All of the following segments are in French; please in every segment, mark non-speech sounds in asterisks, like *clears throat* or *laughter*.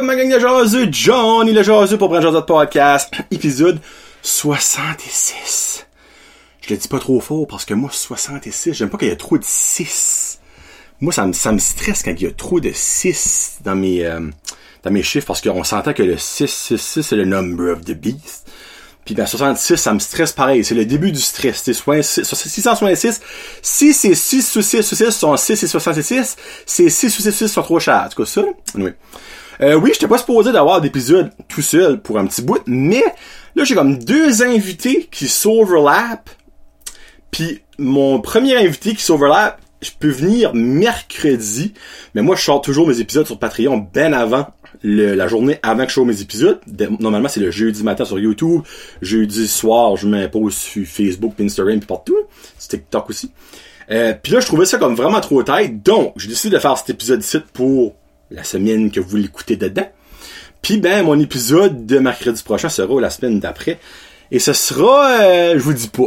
Up, ma gang de jaseux? Johnny le jaseux pour Brand Jaseux Podcast, *clears throat* épisode 66. Je le dis pas trop fort parce que moi, 66, j'aime pas qu'il y ait trop de 6. Moi, ça me, stresse quand il y a trop de 6 dans mes, euh, dans mes chiffres parce qu'on s'entend que le 666 c'est le number of the beast. Puis dans 66, ça me stresse pareil. C'est le début du stress. C'est 666. Si c'est 6 sous 6 sous 6 sont 6 et 66, c'est 6 sous 6 6 sont trop chers. En tout cas, ça, oui. Euh, oui, j'étais pas supposé d'avoir d'épisode tout seul pour un petit bout, mais là, j'ai comme deux invités qui s'overlap. Puis mon premier invité qui s'overlap, je peux venir mercredi, mais moi, je sors toujours mes épisodes sur Patreon ben avant la journée avant que je sois mes épisodes. Normalement, c'est le jeudi matin sur YouTube. Jeudi soir, je m'impose sur Facebook, Instagram, puis partout. C'est TikTok aussi. Euh, puis là, je trouvais ça comme vraiment trop tête. Donc, j'ai décidé de faire cet épisode-ci pour la semaine que vous l'écoutez dedans. Puis ben, mon épisode de mercredi prochain sera la semaine d'après. Et ce sera, euh, je vous dis pas,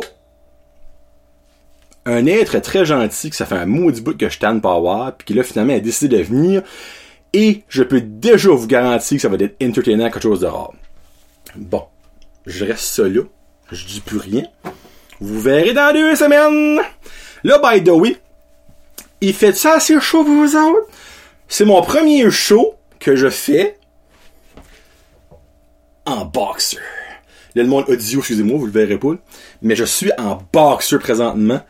un être très gentil que ça fait un maudit bout que je tanne pas avoir, puis qui là finalement a décidé de venir et je peux déjà vous garantir que ça va être entertainant quelque chose de rare. Bon, je reste ça là. Je dis plus rien. Vous verrez dans deux semaines. Là, by the way, il fait ça assez chaud vous autres? C'est mon premier show que je fais en boxer. Là, le monde audio, excusez-moi, vous le verrez pas. Mais je suis en boxer présentement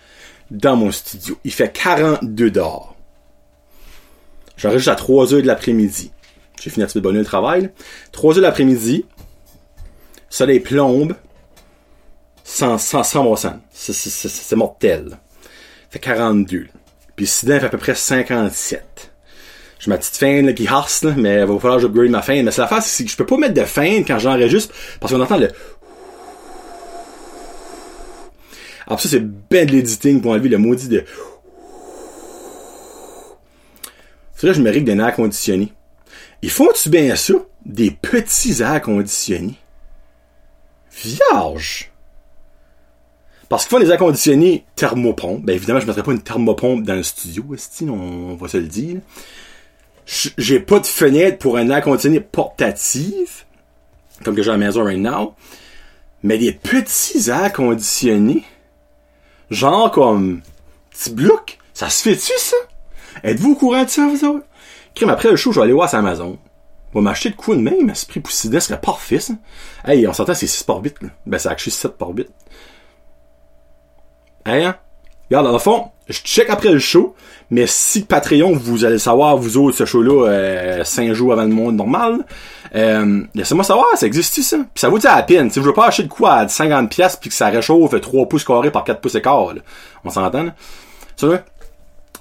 dans mon studio. Il fait 42 dehors. J'enregistre à 3 heures de l'après-midi. J'ai fini un petit peu de bonne le travail. 3 heures de l'après-midi. Soleil plombe. Sans, sans, sans bon sens. C'est mortel. Fait 42. Puis Sidan fait à peu près 57. J'ai ma petite là, qui harce, mais il va falloir que j'upgrade ma fin. Mais c'est la face, c'est que je peux pas mettre de fin quand j'enregistre parce qu'on entend le alors ça, c'est ben de l'editing pour enlever le maudit de là, je me règle d'un air conditionné. Ils font-tu bien ça? Des petits airs conditionnés? Vierge! Parce qu'ils font des airs conditionnés thermopompes. Ben évidemment, je ne mettrais pas une thermopompe dans le studio, on va se le dire. J'ai pas de fenêtre pour un air conditionné portatif, comme que j'ai à la maison right now. Mais des petits airs conditionnés, genre comme petit bloc, ça se fait-tu ça? Êtes-vous au courant de ça, vous autres? Crime, après le show, je vais aller voir sur Amazon. On va m'acheter de quoi de même, à ce prix poussiné, ce serait parfait, ça. Hey, on s'entend, c'est 6 par bit, là. Ben, c'est actually 7 par bit. Hein? Regarde, dans le fond, je check après le show, mais si Patreon, vous allez savoir, vous autres, ce show-là, euh, 5 jours avant le monde normal, euh, laissez-moi savoir, ça existe ça? Puis ça vaut à la peine. Si je veux pas acheter de quoi à 50 pièces puis que ça réchauffe 3 pouces carrés par 4 pouces et. On s'entend?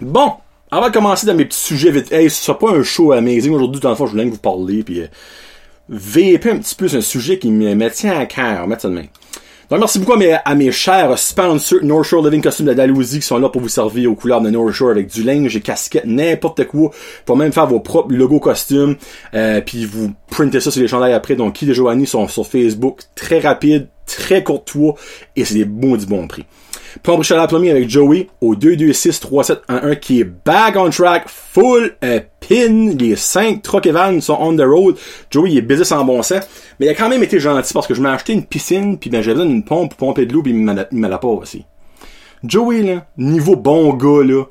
Bon, avant de commencer dans mes petits sujets vite, hey, ce sera pas un show amazing aujourd'hui, dans le fond, je voulais vous parler, puis euh, VP un petit peu, c'est un sujet qui me, tient à cœur, mettre ça de main. Donc merci beaucoup à mes, à mes chers sponsors North Shore Living Costume de Dalhousie qui sont là pour vous servir aux couleurs de North Shore avec du linge, des casquettes, n'importe quoi, pour même faire vos propres logos costumes, euh, puis vous printez ça sur les chandails après. Donc qui de Joanie sont sur Facebook, très rapide, très courtois, et c'est des bons du bon prix. Pompe la Plumbing avec Joey au 226-3711 qui est back on track, full euh, pin. Les 5 truck et sont on the road. Joey il est busy sans bon sens. Mais il a quand même été gentil parce que je m'ai acheté une piscine puis ben j'avais besoin d'une pompe pour pomper de l'eau puis il me l'a pas aussi. Joey là, niveau bon gars là,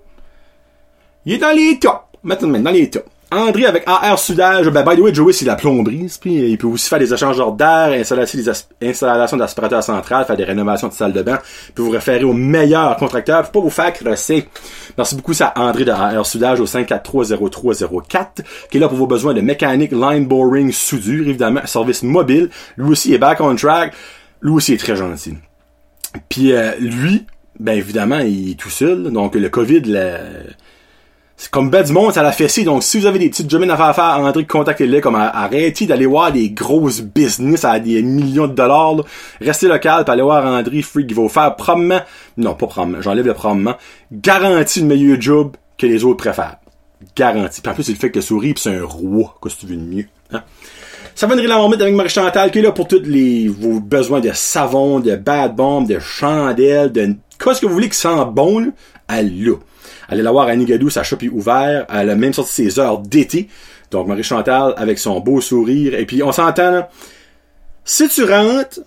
il est dans les tops. Maintenant, dans les tops. André avec AR Sudage, ben by the way, Joey c'est la plomberie, puis il peut aussi faire des échangeurs d'air, installation d'aspirateur central, faire des rénovations de salle de bain, puis vous référer au meilleur contracteur, faut pas vous faire crosser. Merci beaucoup ça André de AR Sudage au 5430304, qui est là pour vos besoins de mécanique, line boring, soudure, évidemment, service mobile. Lui aussi est back on track. Lui aussi est très gentil. Puis euh, lui, ben évidemment, il est tout seul, donc le COVID, c'est comme ben du monde, ça l'a fessé. Donc, si vous avez des petites jobs à faire, faire André, contactez-les. Comme, arrêtez d'aller voir des grosses business à des millions de dollars. Restez local, puis allez voir André Freak. Il va vous faire probablement, non, pas probablement, j'enlève le probablement, garantie le meilleur job que les autres préfèrent. Garantie. Puis en plus, il fait que le souris, puis c'est un roi. Qu'est-ce que tu veux de mieux? Hein? Ça va la avec Marie-Chantal, qui est là pour tous les, vos besoins de savon, de bad bomb, de chandelle, de, qu'est-ce que vous voulez qui sent bon, là? Elle là. Allez la voir à Nigadou, sa shop est ouverte. Elle a même sorti ses heures d'été. Donc, Marie-Chantal, avec son beau sourire. Et puis, on s'entend, là. Si tu rentres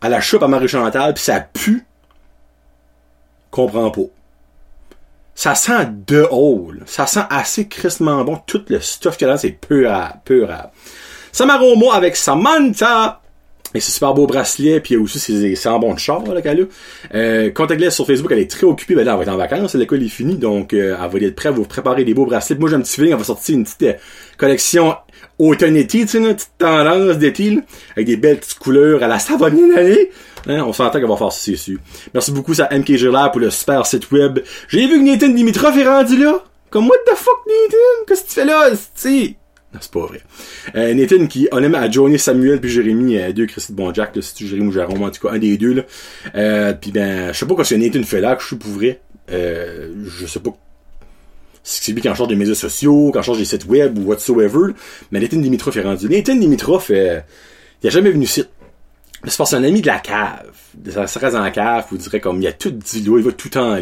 à la shop à Marie-Chantal, puis ça pue, comprends pas. Ça sent de haut. Ça sent assez crissement bon. Tout le stuff qu'il y a là, c'est pur à. Samaroma avec Samantha. Et c'est super beau bracelet, puis aussi ses, ses embons de char, qu'elle a. Euh, contactez sur Facebook, elle est très occupée, ben là, elle va être en vacances, l'école est finie, donc euh, elle va être prête à vous préparer des beaux bracelets. Moi, j'ai un petit feeling, elle va sortir une petite euh, collection automne-été, tu sais, une petite tendance d'été, avec des belles petites couleurs à la savonnée l'année. Hein, on s'entend qu'elle va faire ça, c'est. Merci beaucoup à MK Gillard pour le super site web. J'ai vu que Nathan Dimitrov est rendu là. Comme, what the fuck, Nathan? Qu'est-ce que tu fais là, tu c'est pas vrai. Euh, Nathan qui, honnêtement, a joiné Samuel puis Jérémy, euh, deux Christy de Bon Jack, là, tu Jérémy ou Jérôme, en tout cas, un des deux, là. Euh, puis ben, je sais pas quoi que Nathan fait là, que je suis pour vrai. Euh, je sais pas c'est lui qui en charge des médias sociaux, qui en charge des sites web ou whatsoever, mais Nathan Dimitrov est rendu. Nathan Dimitrov, il a jamais venu ici. C'est parce un ami de la cave. Ça reste dans la cave, vous direz comme, il a tout dit là, il va tout le temps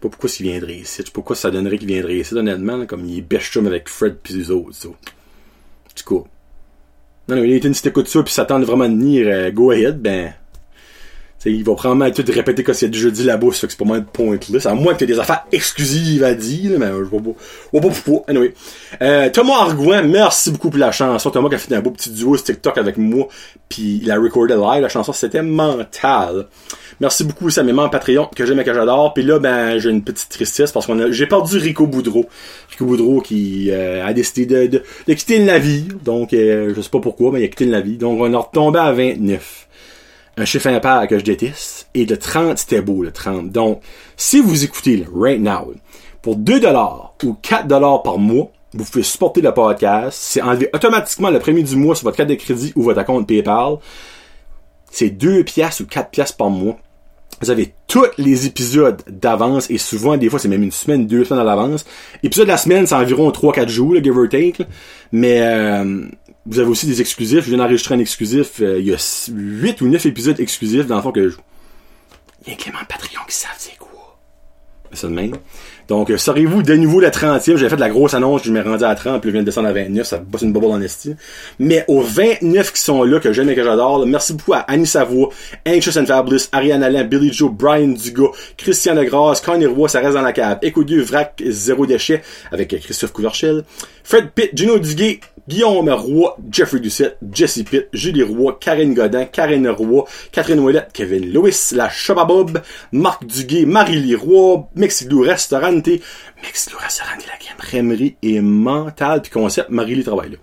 pas pourquoi s'il viendrait ici? Je sais pas pourquoi ça donnerait qu'il viendrait ici, honnêtement, comme il est bêche avec Fred pis les autres, ça. Du coup. Non, non, Nathan, si t'écoutes ça pis ça tente vraiment de venir, euh, go ahead, ben, T'sais, il va probablement tout répéter que c'est déjà dit là-bas, ça fait que c'est pas mal de pointless. À moins que t'aies des affaires exclusives à dire, mais je vois pas, pas pourquoi. Anyway. Euh, Thomas Argouin, merci beaucoup pour la chanson. Thomas qui a fait un beau petit duo sur TikTok avec moi, puis il a recordé live. La chanson, c'était mental. Merci beaucoup, ça mes membres Patreon que j'aime et que j'adore. Puis là, ben, j'ai une petite tristesse parce qu'on a, j'ai perdu Rico Boudreau. Rico Boudreau qui euh, a décidé de, de, de, quitter le navire. Donc, euh, je sais pas pourquoi, mais il a quitté le navire. Donc, on est retombé à 29 un chiffre impair que je déteste. Et le 30, c'était beau, le 30. Donc, si vous écoutez, right now, pour 2 dollars ou 4 dollars par mois, vous pouvez supporter le podcast. C'est enlever automatiquement le premier du mois sur votre carte de crédit ou votre compte PayPal. C'est 2 piastres ou 4 piastres par mois. Vous avez tous les épisodes d'avance et souvent, des fois, c'est même une semaine, deux semaines à l'avance. Épisode de la semaine, c'est environ 3-4 jours, le give or take. Mais euh, vous avez aussi des exclusifs. Je viens d'enregistrer un exclusif. Euh, il y a 8 ou 9 épisodes exclusifs dans le fond que je... Il y a Clément Patreon qui savent c'est quoi. C'est de même. Donc, euh, serez-vous de nouveau la 30e? J'avais fait de la grosse annonce, je m'ai rendu à 30, puis je viens de descendre à 29, ça bosse une bubble en esti. Mais aux 29 qui sont là, que j'aime et que j'adore, merci beaucoup à Annie Savoie, Anxious and Fabulous, Ariane Alain, Billy Joe, Brian Dugas, Christian Legrasse, Connie Roy, ça reste dans la cave, Éco Dieu, Vrac, Zéro Déchet, avec Christophe Couverchel, Fred Pitt, Gino Duguay, Guillaume Roy, Jeffrey Doucette, Jesse Pitt, Julie Roy, Karine Godin, Karine Roy, Catherine Ouellette, Kevin Lewis, La Chababob, Marc Duguay, Marie-Lie Roy, La crèmerie et mentale, puis concept, Marie-Lie travaille là.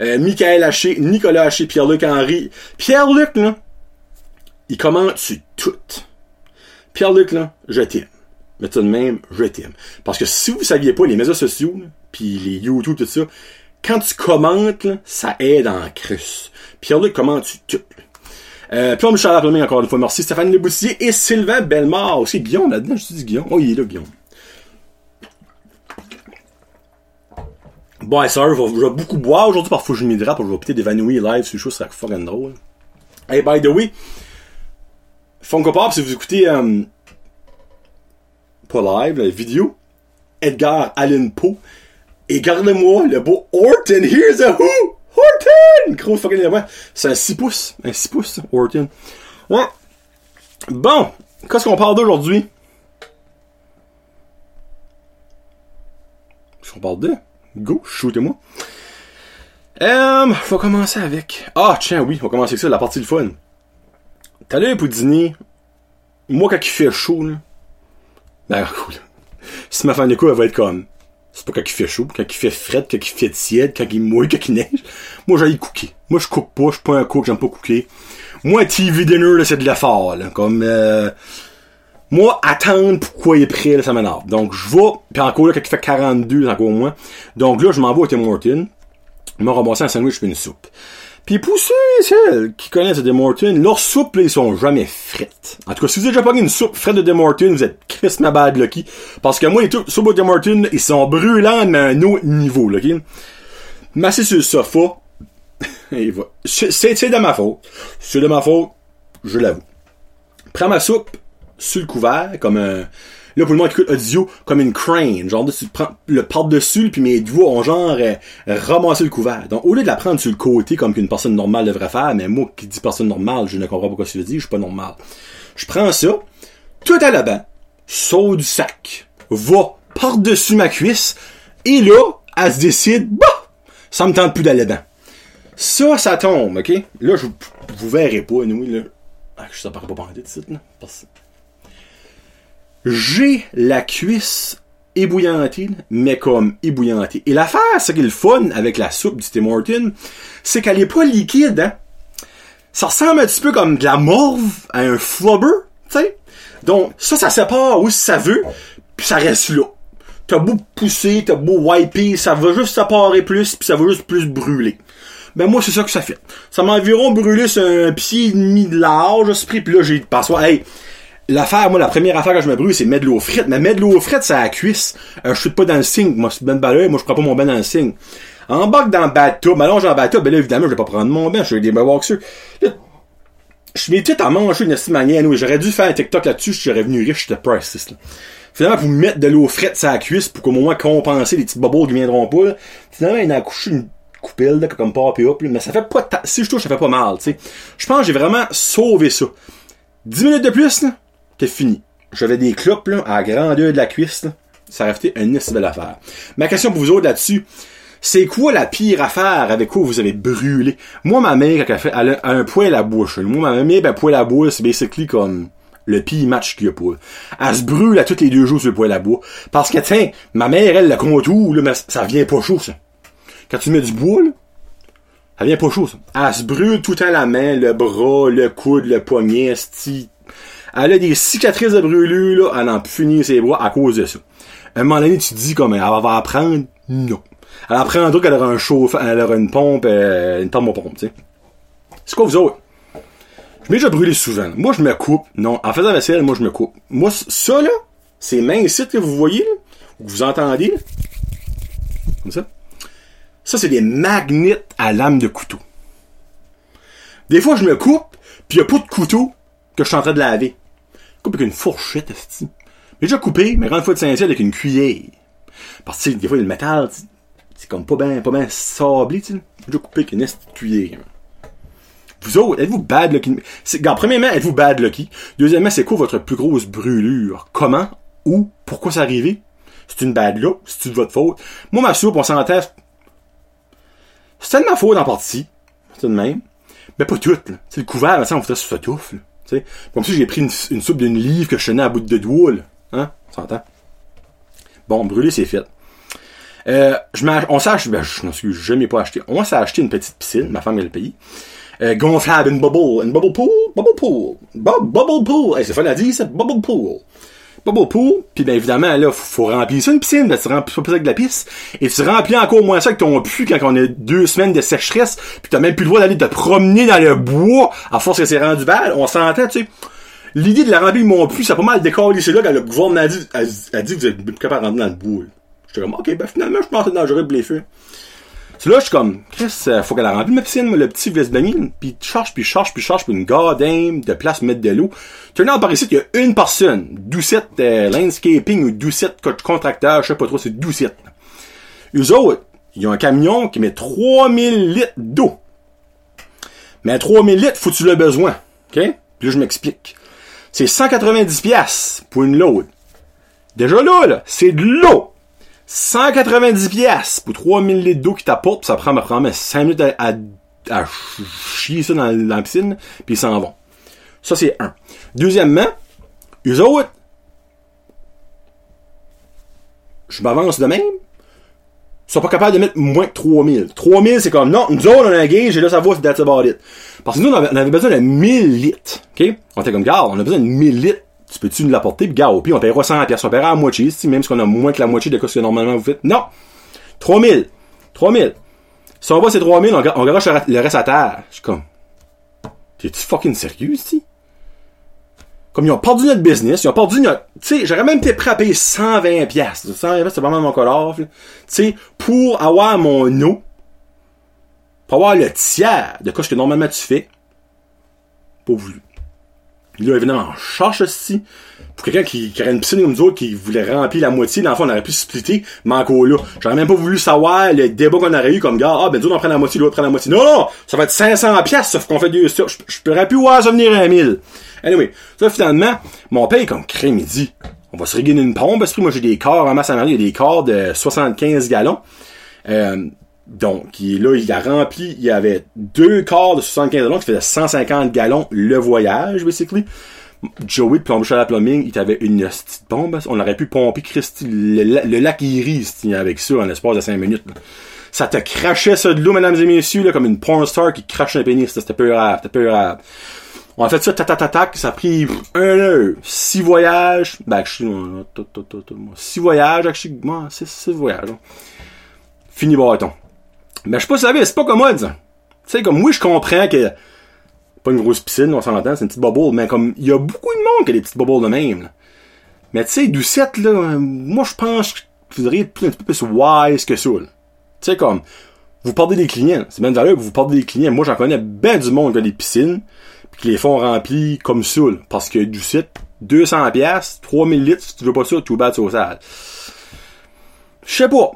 Euh, Michael Haché, Nicolas Haché, Pierre-Luc Henry. Pierre-Luc, là, il commente sur tout. Pierre-Luc, là, je t'aime. Mais tout de même, je t'aime. Parce que si vous saviez pas, les médias sociaux, puis les YouTube, tout ça, quand tu commentes, ça aide en cruce. Pierre-Luc commente sur tout. Euh, puis on me encore une fois. Merci Stéphane Leboussier et Sylvain Bellemare. Aussi Guillaume là-dedans, je dis Guillaume. Oh, il est là, Guillaume. Bon, hey, sorry, je vais beaucoup boire aujourd'hui, parfois je m'hydrate, je vais peut-être évanouir live le show, ça sera fucking drôle. Hey, by the way, Funko Pop, si vous écoutez, euh, pas live, la vidéo, Edgar Allan Poe, et gardez-moi le beau Horton, here's a who! Horton! Gros fucking élément. C'est un 6 pouces. Un 6 pouces, Horton. Ouais. Bon. Qu'est-ce qu'on parle d'aujourd'hui? Qu'est-ce qu'on parle de? Go, shootez-moi. Euh, faut commencer avec. Ah, tiens, oui, on va commencer avec ça, la partie de fun. T'as l'air pour dîner. Moi, quand il fait chaud, là. Ben, *laughs* cool. Si ma femme de coup, elle va être comme. C'est pas quand il fait chaud, quand il fait fret, quand il fait tiède, quand il mouille, quand il neige. Moi, j'aille cooker. Moi, je cook pas, je suis pas un cook, j'aime pas cooker. Moi, TV dinner, là, c'est de l'effort, là. Comme, euh, moi, attendre pourquoi il est prêt, là, ça m'énerve. Donc, je vais, puis encore là, quand il fait 42, c'est encore moins. Donc là, je m'en vais au Tim Hortons. Je m'en ramassé un sandwich puis une soupe. Puis pour ceux et celles qui connaissent Tim Hortons, leurs soupes, là, ils sont jamais frites. En tout cas, si vous avez déjà pogné une soupe frette de Tim Hortons, vous êtes ma bad lucky. Parce que moi, les soupes de Tim Hortons, ils sont brûlants, mais à un autre niveau, là, ok? Sur le sofa, *laughs* et va. C'est de ma faute. C'est de ma faute, je l'avoue. Prends ma soupe sur le couvert, comme un, Là, pour le qui écoute audio, comme une crane. Genre, tu prends le par-dessus, puis mes doigts ont genre euh, ramassé le couvert. Donc, au lieu de la prendre sur le côté, comme qu'une personne normale devrait faire, mais moi qui dis personne normale, je ne comprends pas pourquoi tu le dis, je suis pas normal. Je prends ça, tout à la bas, saut du sac, va par-dessus ma cuisse, et là, elle se décide, bah, ça me tente plus d'aller dedans. Ça, ça tombe, ok? Là, je, vous verrez pas, nous, là. Ah, ça paraît pas bandé de suite, là. Parce... J'ai la cuisse ébouillantée, mais comme ébouillantée. Et l'affaire, ce qui est le fun avec la soupe du Tim Horton, c'est qu'elle est pas liquide, hein? Ça ressemble un petit peu comme de la morve à un flubber, tu sais? Donc, ça, ça sépare où ça veut, puis ça reste là. T'as beau pousser, t'as beau wiper, ça va juste séparer plus, puis ça va juste plus brûler. Ben moi, c'est ça que ça fait. Ça m'a environ brûlé sur un pied et demi de large, ce puis là, j'ai passé, hey, l'affaire, moi, la première affaire que je me brûle, c'est mettre de l'eau frite. Mais mettre de l'eau frite, c'est à la cuisse. Euh, je suis pas dans le signe. Moi, c'est ben balai, moi, je prends pas mon bain dans le signe. En bas dans le bateau, ben là, j'ai un bateau, ben là, évidemment, je vais pas prendre mon bain, je suis des Mohawks je suis tout à manger d'une manière, nous. J'aurais dû faire un TikTok là-dessus, je serais venu riche, de priceless, là. Finalement, pour mettre de l'eau frite sur la cuisse pour qu'au moins compenser les petits bobos qui viendront pas, là. Finalement, il a accouché une coupelle, là, comme pas et hop, mais ça fait pas si je touche, ça fait pas mal, tu sais. Je pense que j'ai vraiment sauvé ça. 10 minutes de plus, là, t'es fini. J'avais des clopes, là, à la grandeur de la cuisse, là. Ça aurait été une belle affaire. Ma question pour vous autres là-dessus, c'est quoi la pire affaire avec quoi vous avez brûlé? Moi, ma mère, elle, fait, a un poil à bouche. Moi, ma mère, ben, poil à bois, c'est basically comme le pire match qu'il y a pas. Elle se brûle à tous les deux jours sur le poêle à bois. Parce que, tiens, ma mère, elle, le contour, là, mais ça vient pas chaud, ça. Quand tu mets du bois, là, ça vient pas chaud, ça. Elle se brûle tout temps la main, le bras, le coude, le poignet, sti. Elle a des cicatrices de brûlure, là, elle en finir ses bras à cause de ça. un moment donné, tu te dis comme, elle va apprendre? Non. Elle apprendra qu'elle aura un chauffe, elle aura une pompe, euh, une pompe pompe, tu sais. C'est quoi vous autres? Je m'ai déjà brûlé souvent. Moi, je me coupe. Non, en faisant la vaisselle, moi, je me coupe. Moi, ça, là, ces mains ici que vous voyez, là, que vous entendez, là, comme ça, ça, c'est des magnets à lame de couteau. Des fois, je me coupe, puis il a pas de couteau que je suis en train de laver. Coupe avec une fourchette, J'ai déjà coupé, mais grande fois de saint avec une cuillère. Parce que, des fois, le métal, c'est comme pas bien pas ben sablé, tu sais. J'ai déjà coupé avec une cuillère. Vous autres, êtes-vous bad lucky? premièrement, êtes-vous bad lucky? Deuxièmement, c'est quoi votre plus grosse brûlure? Comment? Où? Pourquoi c'est arrivé? C'est une bad look? C'est de votre faute? Moi, ma soupe, on s'entend. C'est de ma faute en partie. C'est de même. Mais pas toute, C'est le couvert, ça, on faisait sur touffe, Comme si j'ai pris une, soupe d'une livre que je tenais à bout de doigt, là. Hein? S'entend? Bon, brûler, c'est fait. Euh, on s'est acheté, ben, je n'en suis jamais pas acheté. On s'est acheté une petite piscine, ma femme elle le pays. Euh, gonflable, une bubble, une bubble pool, bubble pool, bubble pool. Hey, c'est fun à dire, ça, bubble pool. Bubble pool, puis bien évidemment, là, faut, remplir ça une piscine, ben, tu remplis pas avec de la pisse, et tu remplis encore moins ça que ton pu quand on a deux semaines de sécheresse, puis t'as même plus le droit d'aller te promener dans le bois, à force que c'est rendu bal, on s'entend, tu sais. L'idée de la remplir mon puits, ça a pas mal décollé, c'est là quand le gouvernement a dit, a, dit que vous êtes capable de rentrer dans le bois. J'étais comme, ok, ben finalement, je pense que c'est dangereux de les feux. C'est là, je suis comme, qu'est-ce euh, faut qu'elle a rempli ma piscine, le petit veste baigner, puis charge, puis charge, puis charge, puis une goddamn de place mettre de l'eau. Turn par ici, il y a une personne, Doucette euh, Landscaping ou Doucette Contracteur, je sais pas trop, c'est Doucette. Eux autres, ils ont un camion qui met 3000 litres d'eau. Mais 3000 litres, faut tu le besoin. OK? Puis là, je m'explique. C'est 190 pièces pour une load. Déjà là, là c'est de l'eau. 190 pièces pour 3000 litres d'eau qui t'apporte, ça prend, prend 5 minutes à, chier ça dans, la piscine, puis ils s'en vont. Ça, c'est un. Deuxièmement, eux autres, je m'avance de même, ils sont pas capables de mettre moins que 3000. 3000, c'est comme, non, nous autres, on a un gauge, et là, ça va, that's about it. Parce que nous, on avait, besoin de 1000 litres, ok? On était comme, garde, on a besoin de 1000 litres tu peux-tu nous l'apporter? Puis, gars, au pire, on paiera 100 pièces. On paiera à moitié, même si on a moins que la moitié de ce que normalement vous faites. Non! 3000. 3000. Si on voit ces 3000, on, on garoche le reste à terre. Je suis comme, t'es-tu fucking sérieux, ici? Comme ils ont perdu notre business, ils ont perdu notre, tu sais, j'aurais même été prêt à payer 120 pièces. 120 pièces, c'est vraiment mon color, tu sais, pour avoir mon eau, pour avoir le tiers de ce que normalement tu fais, pas voulu. Là, évidemment, on cherche aussi pour quelqu'un qui, qui aurait une piscine comme nous autres, qui voulait remplir la moitié, dans le fond, on aurait pu splitter, mais encore là. J'aurais même pas voulu savoir le débat qu'on aurait eu comme gars, ah, ben, nous on prend la moitié, l'autre prend la moitié. Non, non! Ça va être 500 pièces, sauf qu'on fait deux Je, je pourrais plus voir ça venir à 1000. Anyway. Ça, finalement, mon père, comme crème, dit, on va se régler une pompe, parce que moi, j'ai des corps en masse à a des corps de 75 gallons. Euh, donc, il, là, il a rempli, il y avait deux corps de 75 gallons qui faisaient 150 gallons le voyage, basically. Joey de Plombier à la Plumbing, il avait une petite pompe. On aurait pu pomper Christy, le, lac Iris avec ça en l'espace de 5 minutes. Ça te crachait ça de l'eau, mesdames et messieurs, là, comme une porn star qui crache un pénis. C'était peu grave, c'était peu grave. On a fait ça, tatatatac, ça a pris un heure. Six voyages, ben, six voyages, moi, six, six voyages. Fini bâton. Mais je sais pas si c'est pas comme moi, Tu sais, comme oui, je comprends que pas une grosse piscine, on s'entend, c'est une petite bubble, mais comme il y a beaucoup de monde qui a des petites bubbles de même. Mais tu sais, Doucette, là, moi je pense que vous devriez être un petit peu plus wise que ça. Tu sais, comme, vous perdez des clients. C'est bien valeur que vous perdez des clients. Moi, j'en connais bien du monde qui a des piscines, pis qui les font remplir comme ça, parce que Doucette, 200 pièces, 3000 litres, si tu veux pas ça, tu vas au sale. Je sais pas.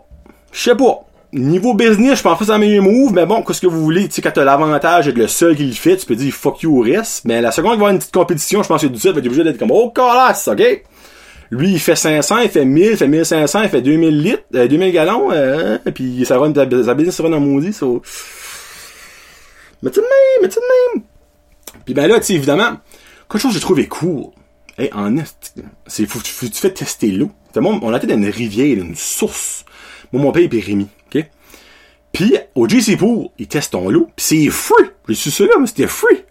Je sais pas niveau business, je pense pas que c'est un meilleur move, mais bon, qu'est-ce que vous voulez, tu sais, quand t'as l'avantage d'être le seul qui le fait, tu peux dire fuck you au reste, mais la seconde il va avoir une petite compétition, je pense que du site va être obligé d'être comme, oh, calasse, ok? Lui, il fait 500, il fait 1000, il fait 1500, il fait 2000 litres, euh, 2000 gallons, euh, puis ça run, sa business run en maudit, ça. Mais tout de même, mais tout de même? Puis ben là, tu sais, évidemment, quelque chose que j'ai trouvé cool, hey, en est, c'est, faut, tu fais tester l'eau. On été dans une rivière, une source. Moi, mon père, et Rémi. Puis, au JC Pool, ils testent ton lot, pis c'est free. J'ai su ça là, mais c'était free.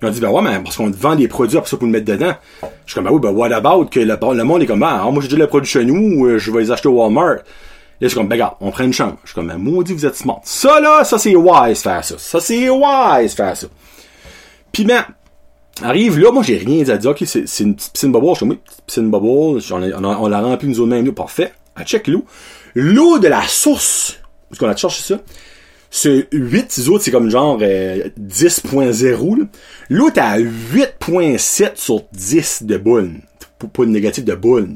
Ils ont dit, ben ouais, mais parce qu'on te vend des produits pour ça pour le mettre dedans. Je suis comme, ben oui, ben what about que le, monde est comme, ah, moi j'ai déjà le produit chez nous, euh, je vais les acheter au Walmart. Là, je suis comme, ben regarde, on prend une chance. Je suis comme, ben maudit, vous êtes smart. Ça là, ça c'est wise faire ça. Ça c'est wise faire ça. Puis ben, arrive là, moi j'ai rien dit à dire, ok, c'est, une petite piscine bubble. Je suis comme, oui, petite piscine bubble, on, l'a rempli nous autres même, parfait. À check l'eau. L'eau de la source parce qu'on a cherché ça. Ce 8 autres, c'est comme genre 10.0. Euh, L'autre à 8.7 sur 10 de boule. Pas de négatif de boule.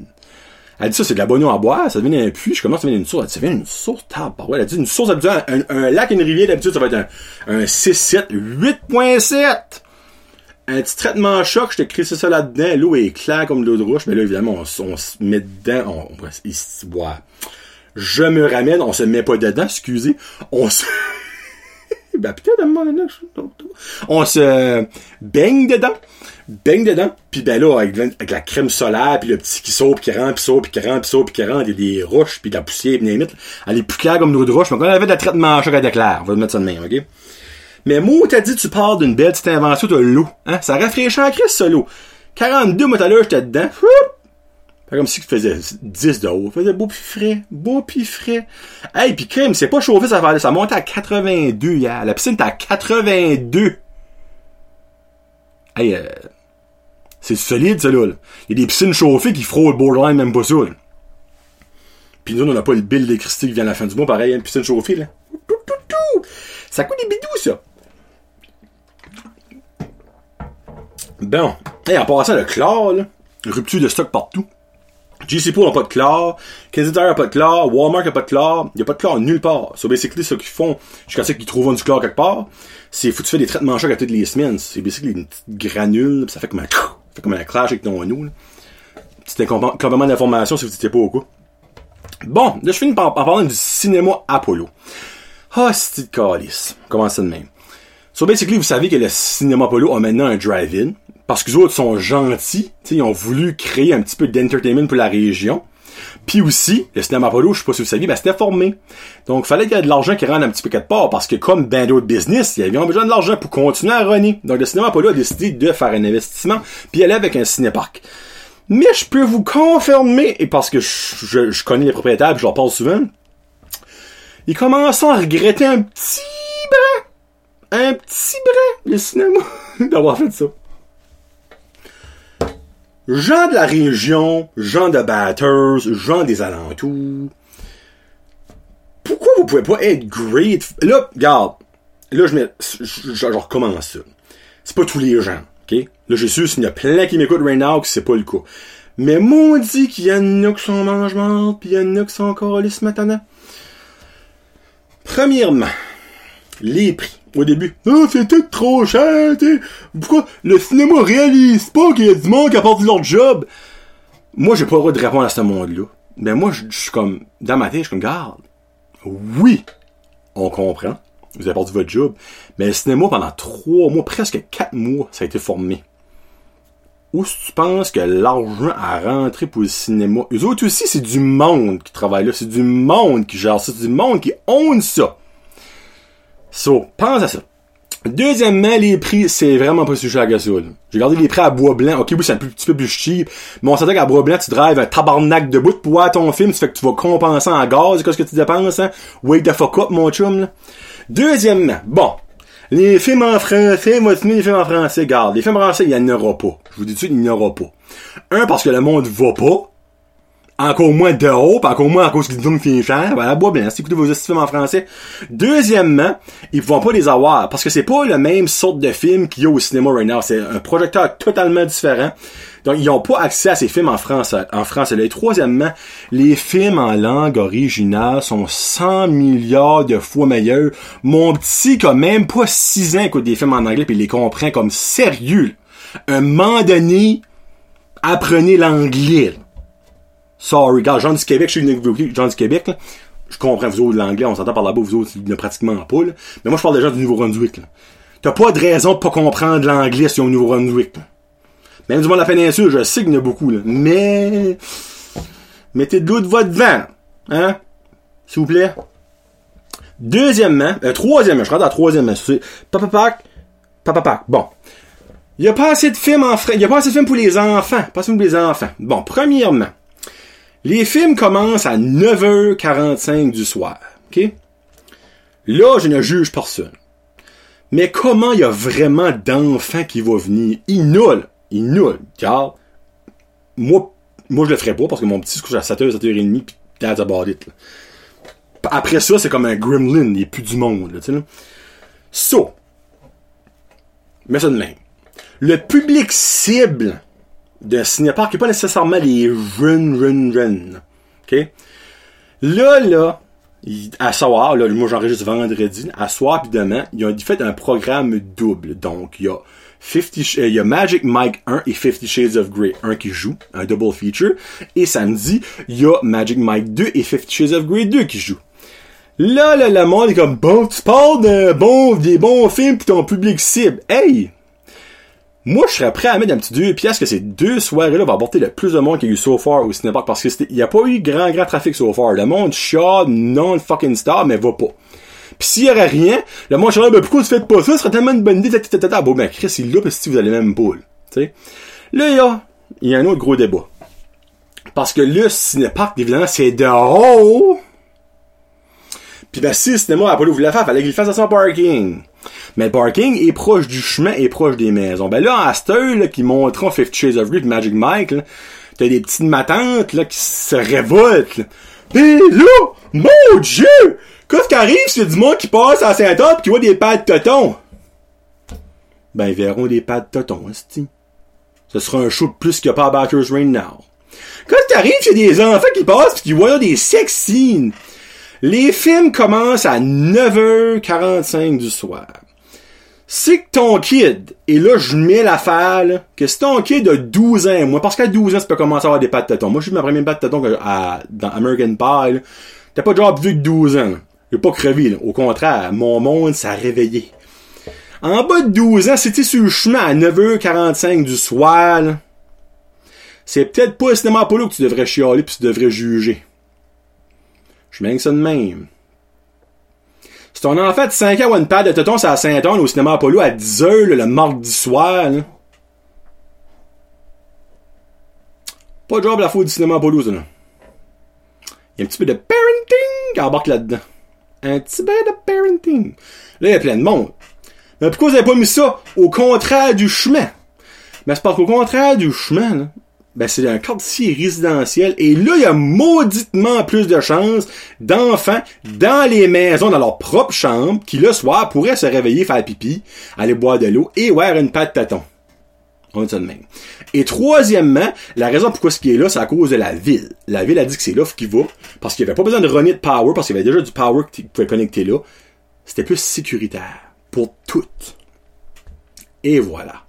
Elle dit ça, c'est de la bonne à boire, ça devient un puits, je commence à devenir une source. Elle dit, ça devient une source, ouais, Elle dit une source d'habitude, un, un, lac une rivière d'habitude, ça va être un, un 6-7, 8.7! Un petit traitement choc, je te crée ça là-dedans, l'eau est claire comme l'eau de roche, mais là, évidemment, on, se met dedans, on, on, on, je me ramène, on se met pas dedans, excusez, on se... *laughs* ben peut-être un moment donné, on se baigne dedans, baigne dedans, puis ben là, avec, la crème solaire, puis le petit qui saute, qui rentre, puis saute, puis qui rentre, puis saute, puis qui rentre, il des roches, puis de la poussière, puis limite, elle est plus claire comme l'eau de roche, mais quand on avait de la traitement à choc, elle claire, on va mettre ça de même, ok? Mais moi, t'as dit, tu pars d'une belle petite invention de l'eau, hein? Ça rafraîchit en crise, ça, l'eau. 42, moi, à l'heure, j'étais dedans, fait comme si tu faisais 10 de haut. Faisait beau pis frais. Beau pis frais. Hey, pis crème, c'est pas chauffé, ça va Ça monte à 82 hier. La piscine est à 82. Hey, euh, c'est solide, ça, là. Il y a des piscines chauffées qui frôlent le borderline, même pas ça, là. Pis nous, on n'a pas le bill d'électricité qui vient à la fin du mois, pareil, une piscine chauffée, là. Ça coûte des bidous, ça. Bon. Hey, en passant, le chlore, là. Rupture de stock partout. GC Pool n'a pas de chlore, Kensington n'a pas de chlore, Walmart n'a pas de chlore, il n'y a pas de chlore nulle part. So basically, ce qu'ils font, jusqu'à ce qu'ils trouvent du chlore quelque part, c'est faut tu fais des traitements chocs à toutes les semaines. C'est basically une petite granule, pis ça fait comme un, fait comme un clash avec ton nous. Petit complément d'information si vous n'étiez pas au coup. Bon, là je finis par, par parler du cinéma Apollo. Ah, c'est de calice. Comment ça de même? So basically, vous savez que le cinéma Apollo a maintenant un drive-in parce que les autres sont gentils, ils ont voulu créer un petit peu d'entertainment pour la région. Puis aussi, le cinéma Apollo, je sais pas si vous saviez, ben c'était formé. Donc, fallait qu'il y ait de l'argent qui rentre un petit peu quelque part, parce que comme ben d'autres business, ils avaient besoin de l'argent pour continuer à runner. Donc, le cinéma Apollo a décidé de faire un investissement, puis aller avec un cinépark. Mais je peux vous confirmer, et parce que je, connais les propriétaires, je leur parle souvent, ils commencent à regretter un petit un petit brin, le cinéma, *laughs* d'avoir fait ça gens de la région, gens de Batters, gens des alentours. Pourquoi vous pouvez pas être great? Là, regarde. Là, je, mets, je, recommence ça. C'est pas tous les gens. OK? Là, je suis s'il y a plein qui m'écoutent right now que c'est pas le cas. Mais mon dit qu'il y en a qui sont mange pis il y en a qui sont encore ce matin. Premièrement, les prix. Au début, oh, c'est tout trop cher, t'sais. Pourquoi le cinéma réalise pas qu'il y a du monde qui apporte leur job? Moi, j'ai pas le droit de répondre à ce monde-là. Mais moi, je suis comme, dans ma tête, je suis comme, garde. Oui, on comprend. Vous avez perdu votre job. Mais le cinéma, pendant trois mois, presque quatre mois, ça a été formé. Où tu penses que l'argent a rentré pour le cinéma? Eux autres aussi, c'est du monde qui travaille là. C'est du monde qui gère ça. C'est du monde qui own ça. So, pense à ça. Deuxièmement, les prix, c'est vraiment pas sujet à gasoil. J'ai regardé les prix à bois blanc. Ok, oui, c'est un petit peu plus cheap. Mais on s'entend qu'à bois blanc, tu drives un tabarnak de bout pour voir ton film. Ça fait que tu vas compenser en gaz. Qu'est-ce que tu dépenses, hein? Wake the fuck up, mon chum, là. Deuxièmement, bon. Les films en français, moi, les films en français, garde. Les films en français, il y en aura pas. Je vous dis tout de suite, il n'y en aura pas. Un, parce que le monde va pas. Encore moins de haut, encore moins à cause disent qu'ils cher. Ben, la bois blanc, si écoutez vos films en français. Deuxièmement, ils vont pas les avoir. Parce que c'est pas le même sorte de film qu'il y a au cinéma right now. C'est un projecteur totalement différent. Donc, ils n'ont pas accès à ces films en France, en France. Et troisièmement, les films en langue originale sont 100 milliards de fois meilleurs. Mon petit, qui a même pas 6 ans, écoute des films en anglais puis il les comprend comme sérieux. Un moment donné, apprenez l'anglais. Sorry, regarde, Jean du Québec, je suis Jean du Québec, là. Je comprends vous autres l'anglais, on s'entend par là-bas, vous autres, il ne pratiquement pas, là. Mais moi, je parle gens du Nouveau-Brunswick, T'as pas de raison de pas comprendre l'anglais si on au Nouveau-Brunswick, même du monde de la péninsule, je sais qu'il y en a beaucoup, là. Mais, mettez de l'eau de votre vent. Hein? S'il vous plaît. Deuxièmement, euh, troisièmement, je rentre à troisièmement. Papapac, papapac. Bon. Il n'y a pas assez de films en. Il n'y a pas assez de films pour les enfants. Pas assez de films pour les enfants. Bon, premièrement, les films commencent à 9h45 du soir. OK? Là, je ne juge personne. Mais comment il y a vraiment d'enfants qui vont venir? Ils il nul. Car, moi, moi, je le ferais pas parce que mon petit se couche à 7h, 7h30 pis that's about it, Après ça, c'est comme un gremlin, il n'y a plus du monde, là, So. Mais ça de même. Le public cible d'un cinépark qui n'est pas nécessairement les jeunes, jeunes, jeunes. OK? Là, là, à soir, là, moi j'enregistre vendredi, à soir puis demain, ils ont fait un programme double. Donc, il y a euh, Magic Mike 1 et Fifty Shades of Grey 1 qui jouent, un double feature. Et samedi, il y a Magic Mike 2 et Fifty Shades of Grey 2 qui jouent. Là, là, le monde est comme, bon, tu parles de des bons films pour ton public cible. Hey! Moi, je serais prêt à mettre un petit deux pièces que ces deux soirées-là vont apporter le plus de monde qu'il y a eu so far au cinéma parce que il y a pas eu grand, grand trafic so far. Le monde chat non fucking star, mais va pas. Pis s'il y aurait rien, le monde dirait, ben pourquoi tu fais pas ça? Ce serait tellement une bonne idée. Bon, ben Chris, il l'a parce que vous allez même boule. Tu Là, il y a, il y a un autre gros débat. Parce que le cinépark, évidemment, c'est de haut. Pis ben si le cinéma Apollo voulait faire, fallait qu'il fasse à son parking. Mais le parking est proche du chemin et proche des maisons. Ben là, à là, qui montrent Fifty Shades of Grey Magic Mike, t'as des petites matantes, là, qui se révoltent, là. Pis là, mon dieu! Qu'est-ce qui arrive c'est du monde qui passe à Saint-Anne qui voit des pattes de toton? Ben, ils verront des pattes de toton, hein, Ce sera un show de plus a pas Batters Rain Now. Qu'est-ce qui arrive c'est des enfants qui passent pis qui voient des sex scenes? Les films commencent à 9h45 du soir. C'est que ton kid, et là je mets l'affaire, que si ton kid a 12 ans, moi, parce qu'à 12 ans, tu peux commencer à avoir des pattes de toton. Moi, j'ai eu ma première patte de toton à, dans American Pie, T'as pas déjà plus que 12 ans. J'ai pas crevé. Au contraire, mon monde s'est réveillé. En bas de 12 ans, c'était sur le chemin à 9h45 du soir, C'est peut-être pas le cinéma Apollo que tu devrais chialer puis tu devrais juger. Je mets ça de même. Si ton enfant de 5 ans ou une paire de tétons à Saint-Anne au cinéma Apollo à 10h le mardi soir. Pas de job la faute du cinéma Apollo, ça, là. Il y a un petit peu de parenting qui embarque là-dedans un petit peu de parenting. Là, il y a plein de monde. Mais pourquoi vous avez pas mis ça au contraire du chemin? Ben, c'est parce qu'au contraire du chemin, là, ben, c'est un quartier résidentiel. Et là, il y a mauditement plus de chances d'enfants dans les maisons, dans leur propre chambre, qui le soir pourraient se réveiller, faire pipi, aller boire de l'eau et voir une patte tâton. On dire ça de même. Et troisièmement, la raison pourquoi ce qui est là, c'est à cause de la ville. La ville a dit que c'est là qu'il va, parce qu'il n'y avait pas besoin de runner de power, parce qu'il y avait déjà du power qui pouvait connecter là. C'était plus sécuritaire. Pour toutes. Et voilà.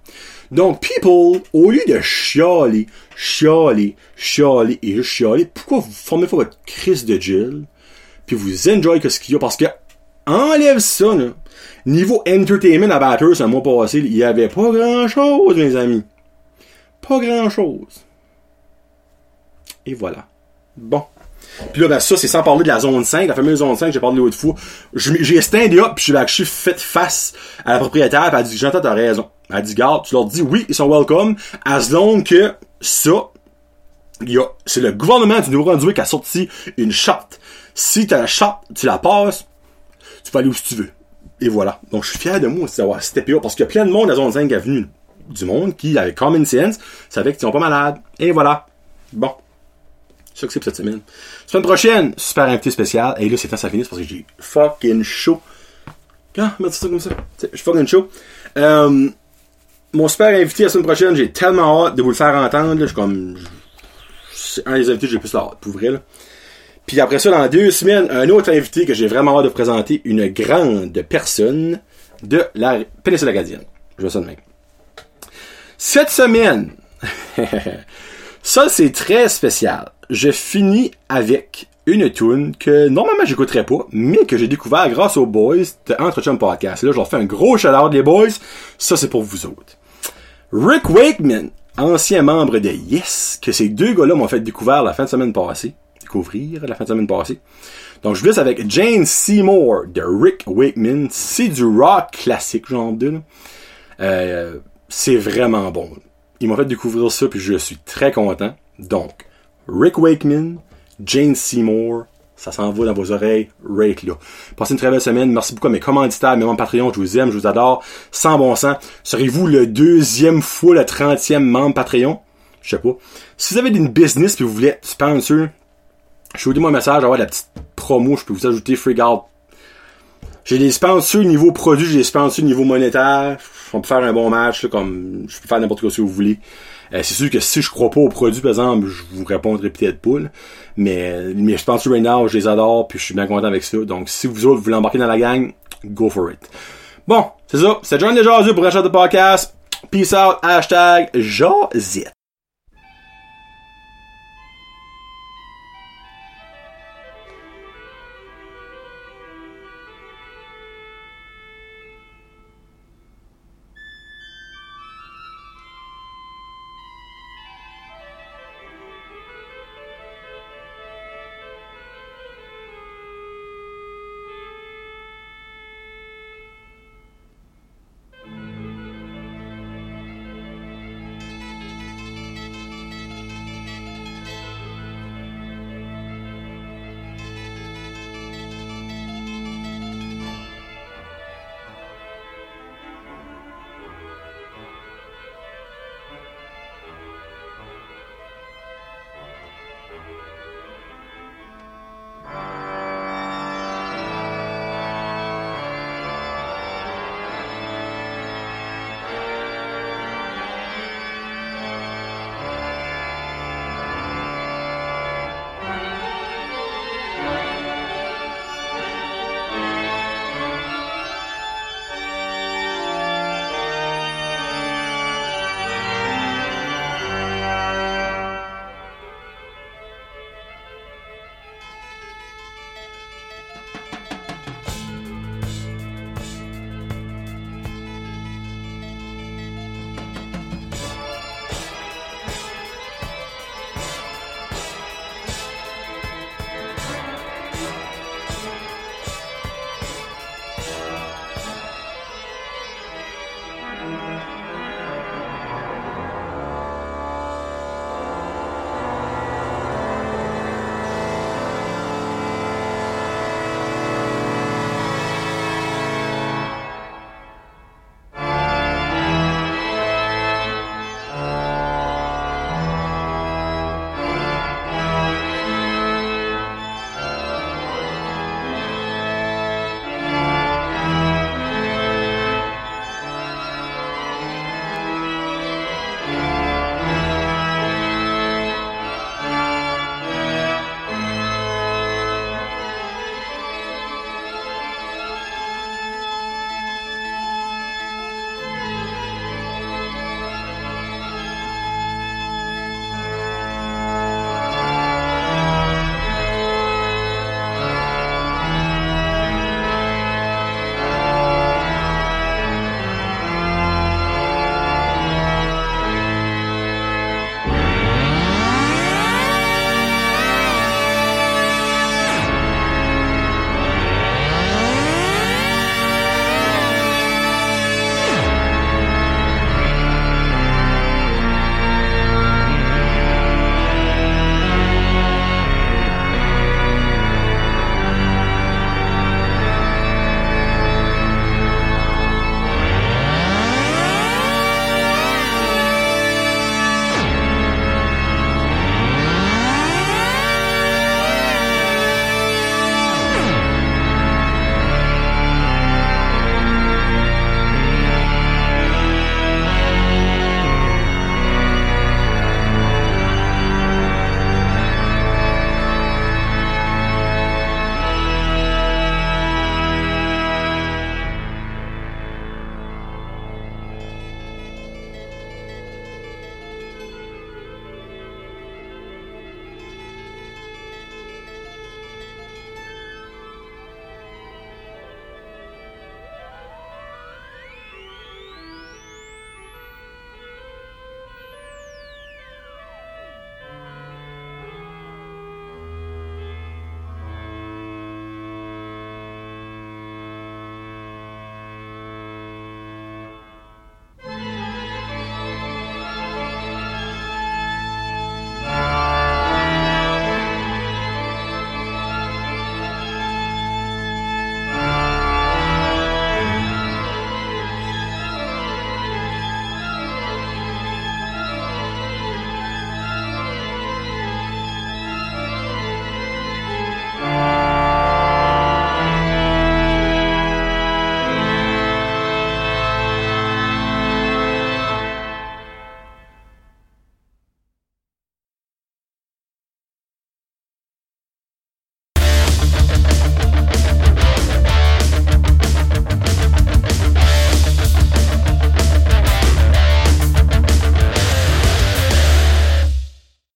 Donc, people, au lieu de chialer, chialer, chialer et juste chialer, pourquoi vous formez pas votre crise de Jill, puis vous enjoy que ce qu'il y a, parce que, enlève ça, là. Niveau entertainment à Batters, un mois passé, il y avait pas grand chose, mes amis. Pas grand chose. Et voilà. Bon. Puis là, ben, ça, c'est sans parler de la zone 5, la fameuse zone 5 que j'ai parlé l'autre fois. J'ai stand up, puis je suis fait face à la propriétaire, puis elle a dit, j'entends, t'as raison. Elle dit, garde, tu leur dis, oui, ils sont welcome, as long que ça, c'est le gouvernement du Nouveau-Brunswick qui a sorti une charte. Si t'as la charte, tu la passes, tu peux aller où tu veux. Et voilà. Donc, je suis fier de moi aussi d'avoir steppé up parce qu'il y a plein de monde à zone 5 qui est venu du monde qui, avec common sense, savait qu'ils sont pas malades. Et voilà. Bon. C'est ça que c'est pour cette semaine. Semaine prochaine, super invité spécial. Et là, c'est temps ça finisse parce que j'ai fucking chaud. Quand? Mets ça comme ça? Je fucking chaud. Euh, mon super invité la semaine prochaine, j'ai tellement hâte de vous le faire entendre. Je suis comme. C'est un des invités que j'ai plus hâte, pour vrai. Puis après ça, dans deux semaines, un autre invité que j'ai vraiment hâte de présenter, une grande personne de la péninsule acadienne. Je vois ça de même. Cette semaine, *laughs* ça c'est très spécial. Je finis avec une tune que normalement j'écouterais pas, mais que j'ai découvert grâce aux boys de Entre Chum Podcast. Là, je leur fais un gros shout les boys. Ça c'est pour vous autres. Rick Wakeman, ancien membre de Yes, que ces deux gars-là m'ont fait découvrir la fin de semaine passée découvrir la fin de semaine passée. Donc, je vous laisse avec Jane Seymour de Rick Wakeman. C'est du rock classique, genre de. Euh, c'est vraiment bon. Ils m'ont fait découvrir ça, puis je suis très content. Donc, Rick Wakeman, Jane Seymour, ça s'en va dans vos oreilles, rate là. Passez une très belle semaine. Merci beaucoup à mes commanditaires, mes membres Patreon. Je vous aime, je vous adore. Sans bon sens. Serez-vous le deuxième fois le trentième membre Patreon? Je sais pas. Si vous avez une business puis vous voulez sponsor, Shootez-moi un message, avoir la petite promo, je peux vous ajouter Out. J'ai des sponsors niveau produit, j'ai des sponsors niveau monétaire. On peut faire un bon match, comme je peux faire n'importe quoi si vous voulez. Euh, c'est sûr que si je crois pas au produit, par exemple, je vous répondrai peut-être pas. Mais mes sponsors right now, je les adore, puis je suis bien content avec ça. Donc si vous autres voulez embarquer dans la gang, go for it. Bon, c'est ça. C'est John Desjardins pour Rachat de podcast. Peace out. Hashtag Jazit.